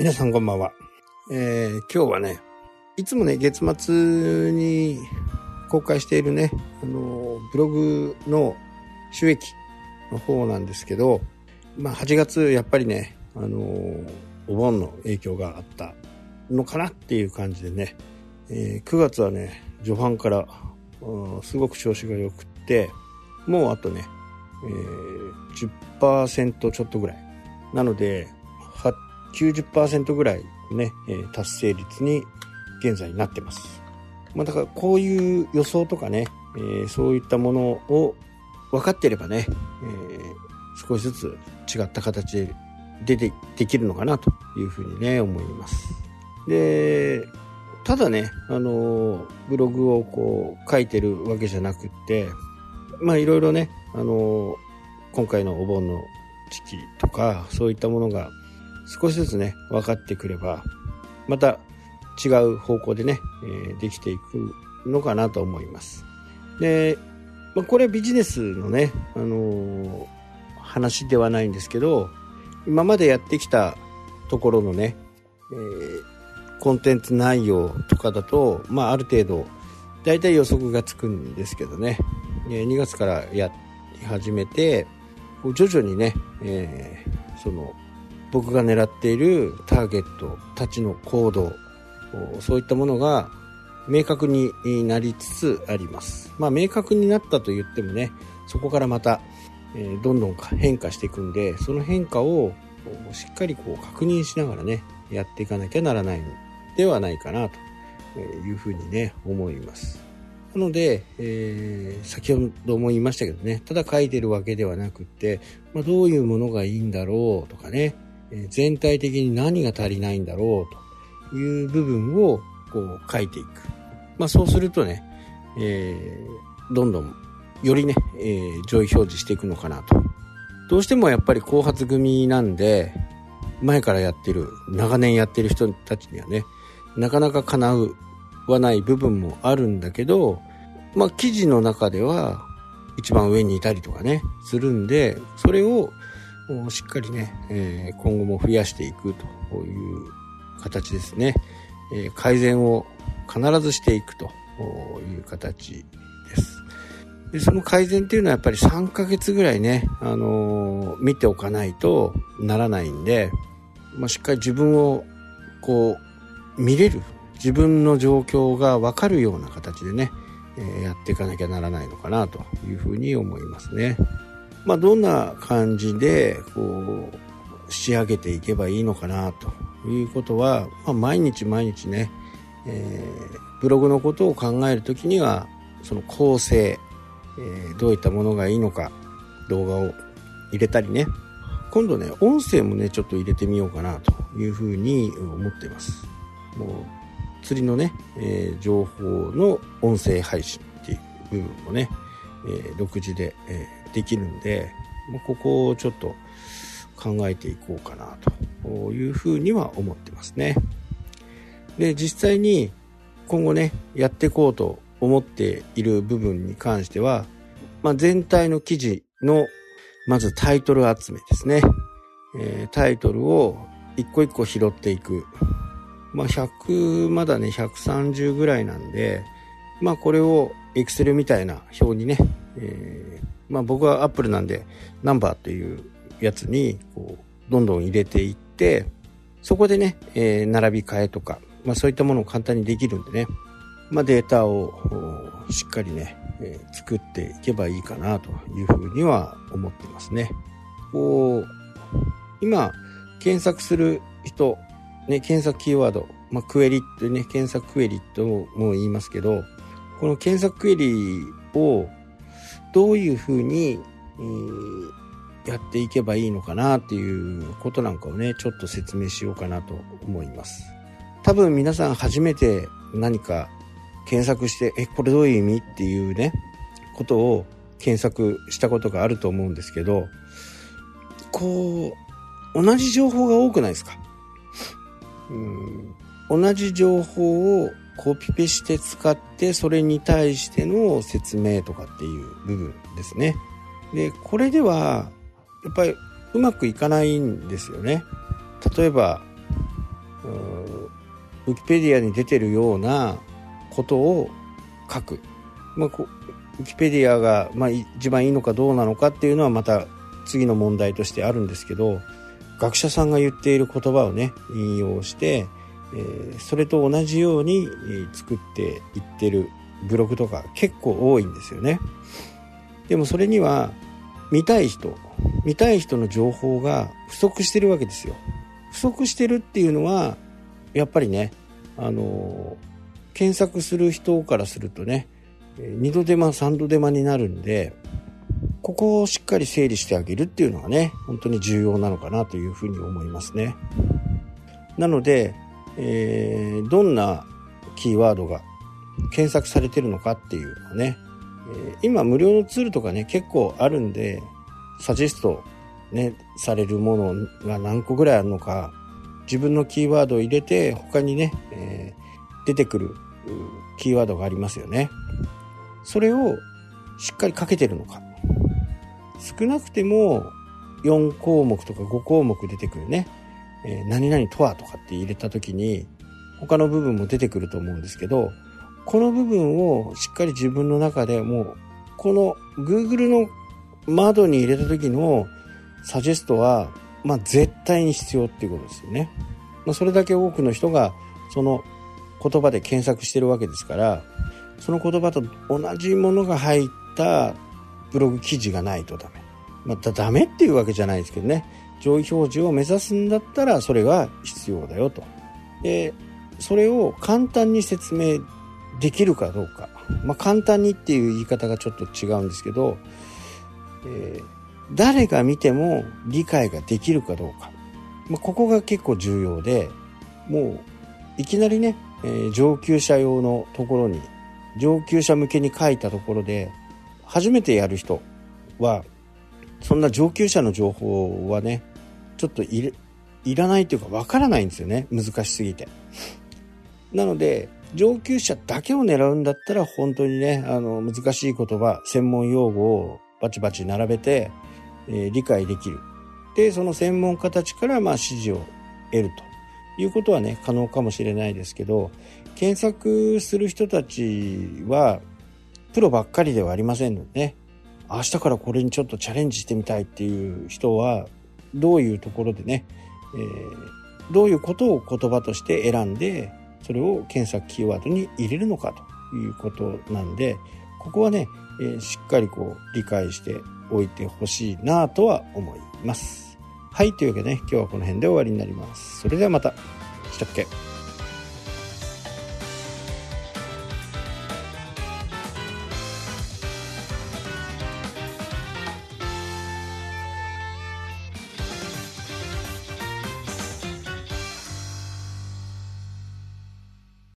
皆さんこんばんは。えー、今日はね、いつもね、月末に公開しているね、あの、ブログの収益の方なんですけど、まあ8月やっぱりね、あの、お盆の影響があったのかなっていう感じでね、えー、9月はね、序盤から、すごく調子が良くって、もうあとね、えー、10%ちょっとぐらい。なので、90%ぐらいね、え、達成率に現在なってます。まあ、だからこういう予想とかね、えー、そういったものを分かってればね、えー、少しずつ違った形で出てできるのかなというふうにね、思います。で、ただね、あの、ブログをこう書いてるわけじゃなくって、まあいろいろね、あの、今回のお盆の時期とか、そういったものが少しずつね、分かってくれば、また違う方向でね、え、できていくのかなと思います。で、まあ、これビジネスのね、あのー、話ではないんですけど、今までやってきたところのね、えー、コンテンツ内容とかだと、まあ、ある程度、大体予測がつくんですけどね、2月からやり始めて、徐々にね、えー、その、僕が狙っているターゲットたちの行動そういったものが明確になりつつあります。まあ明確になったと言ってもねそこからまた、え、どんどん変化していくんでその変化をしっかりこう確認しながらねやっていかなきゃならないのではないかなというふうにね思います。なので、えー、先ほども言いましたけどねただ書いてるわけではなくって、まあ、どういうものがいいんだろうとかね全体的に何が足りないんだろうという部分をこう書いていく。まあそうするとね、えー、どんどんよりね、えー、上位表示していくのかなと。どうしてもやっぱり後発組なんで、前からやってる、長年やってる人たちにはね、なかなか叶うはない部分もあるんだけど、まあ記事の中では一番上にいたりとかね、するんで、それをしっかりね、え、今後も増やしていくという形ですね。え、改善を必ずしていくという形です。でその改善っていうのはやっぱり3ヶ月ぐらいね、あのー、見ておかないとならないんで、まあ、しっかり自分をこう見れる自分の状況がわかるような形でね、えー、やっていかなきゃならないのかなというふうに思いますね。まあ、どんな感じでこう仕上げていけばいいのかなと。いうことは、まあ、毎日毎日ね、えー、ブログのことを考える時にはその構成、えー、どういったものがいいのか動画を入れたりね。今度ね音声もねちょっと入れてみようかなと。いうふうに思っています。もう釣りのね、えー、情報の音声配信っていう部分もね、えー、独自で、えーできるんで、ま、ここをちょっと考えていこうかなというふうには思ってますね。で、実際に今後ね、やっていこうと思っている部分に関しては、まあ、全体の記事のまずタイトル集めですね。えー、タイトルを一個一個拾っていく。まあ、100、まだね、130ぐらいなんで、まあ、これを Excel みたいな表にね、えー、まあ僕はアップルなんでナンバーというやつにこうどんどん入れていってそこでね、えー、並び替えとか、まあそういったものを簡単にできるんでね、まあデータをしっかりね、えー、作っていけばいいかなというふうには思ってますね。こう、今検索する人、ね、検索キーワード、まあクエリってね、検索クエリとも言いますけど、この検索クエリをどういうふうに、えー、やっていけばいいのかなっていうことなんかをね、ちょっと説明しようかなと思います。多分皆さん初めて何か検索して、え、これどういう意味っていうね、ことを検索したことがあると思うんですけど、こう、同じ情報が多くないですか？うん同じ情報をコピペして使ってそれに対しての説明とかっていう部分ですね。で、これではやっぱりうまくいかないんですよね。例えば、ウィキペディアに出てるようなことを書く、まあ、ウィキペディアが、まあ、一番いいのかどうなのかっていうのはまた次の問題としてあるんですけど学者さんが言っている言葉をね引用して、え、それと同じように作っていってるブログとか結構多いんですよね。でもそれには見たい人見たい人の情報が不足してるわけですよ。不足してるっていうのはやっぱりねあの検索する人からするとね二度手間三度手間になるんでここをしっかり整理してあげるっていうのがね本当に重要なのかなというふうに思いますね。なので、えー、どんなキーワードが検索されてるのかっていうのね、え、今無料のツールとかね結構あるんでサジェストねされるものが何個ぐらいあるのか自分のキーワードを入れて他にね、えー、出てくるキーワードがありますよね。それをしっかりかけてるのか。少なくても4項目とか5項目出てくるね、えー、何々とはとかって入れた時に他の部分も出てくると思うんですけどこの部分をしっかり自分の中でもうこの Google の窓に入れた時のサジェストは、まあ、絶対に必要っていうことですよね。まあ、それだけ多くの人がその言葉で検索してるわけですからその言葉と同じものが入ったブログ記事がないとダメ。またダメっていうわけじゃないですけどね。上位表示を目指すんだったらそれが必要だよと。で、それを簡単に説明できるかどうか。まあ、簡単にっていう言い方がちょっと違うんですけど、えー、誰が見ても理解ができるかどうか。まあ、ここが結構重要で、もういきなりね、えー、上級者用のところに、上級者向けに書いたところで、初めてやる人は、そんな上級者の情報はね、ちょっといいらないというかわからないんですよね。難しすぎて。なので、上級者だけを狙うんだったら本当にね、あの、難しい言葉、専門用語をバチバチ並べて、えー、理解できる。で、その専門家たちからまあ指示を得るということはね、可能かもしれないですけど、検索する人たちは、プロばっかりではありませんのでね、明日からこれにちょっとチャレンジしてみたいっていう人は、どういうところでね、えー、どういうことを言葉として選んで、それを検索キーワードに入れるのかということなんで、ここはね、えー、しっかりこう理解しておいてほしいなとは思います。はい、というわけでね、今日はこの辺で終わりになります。それではまた。したっけ？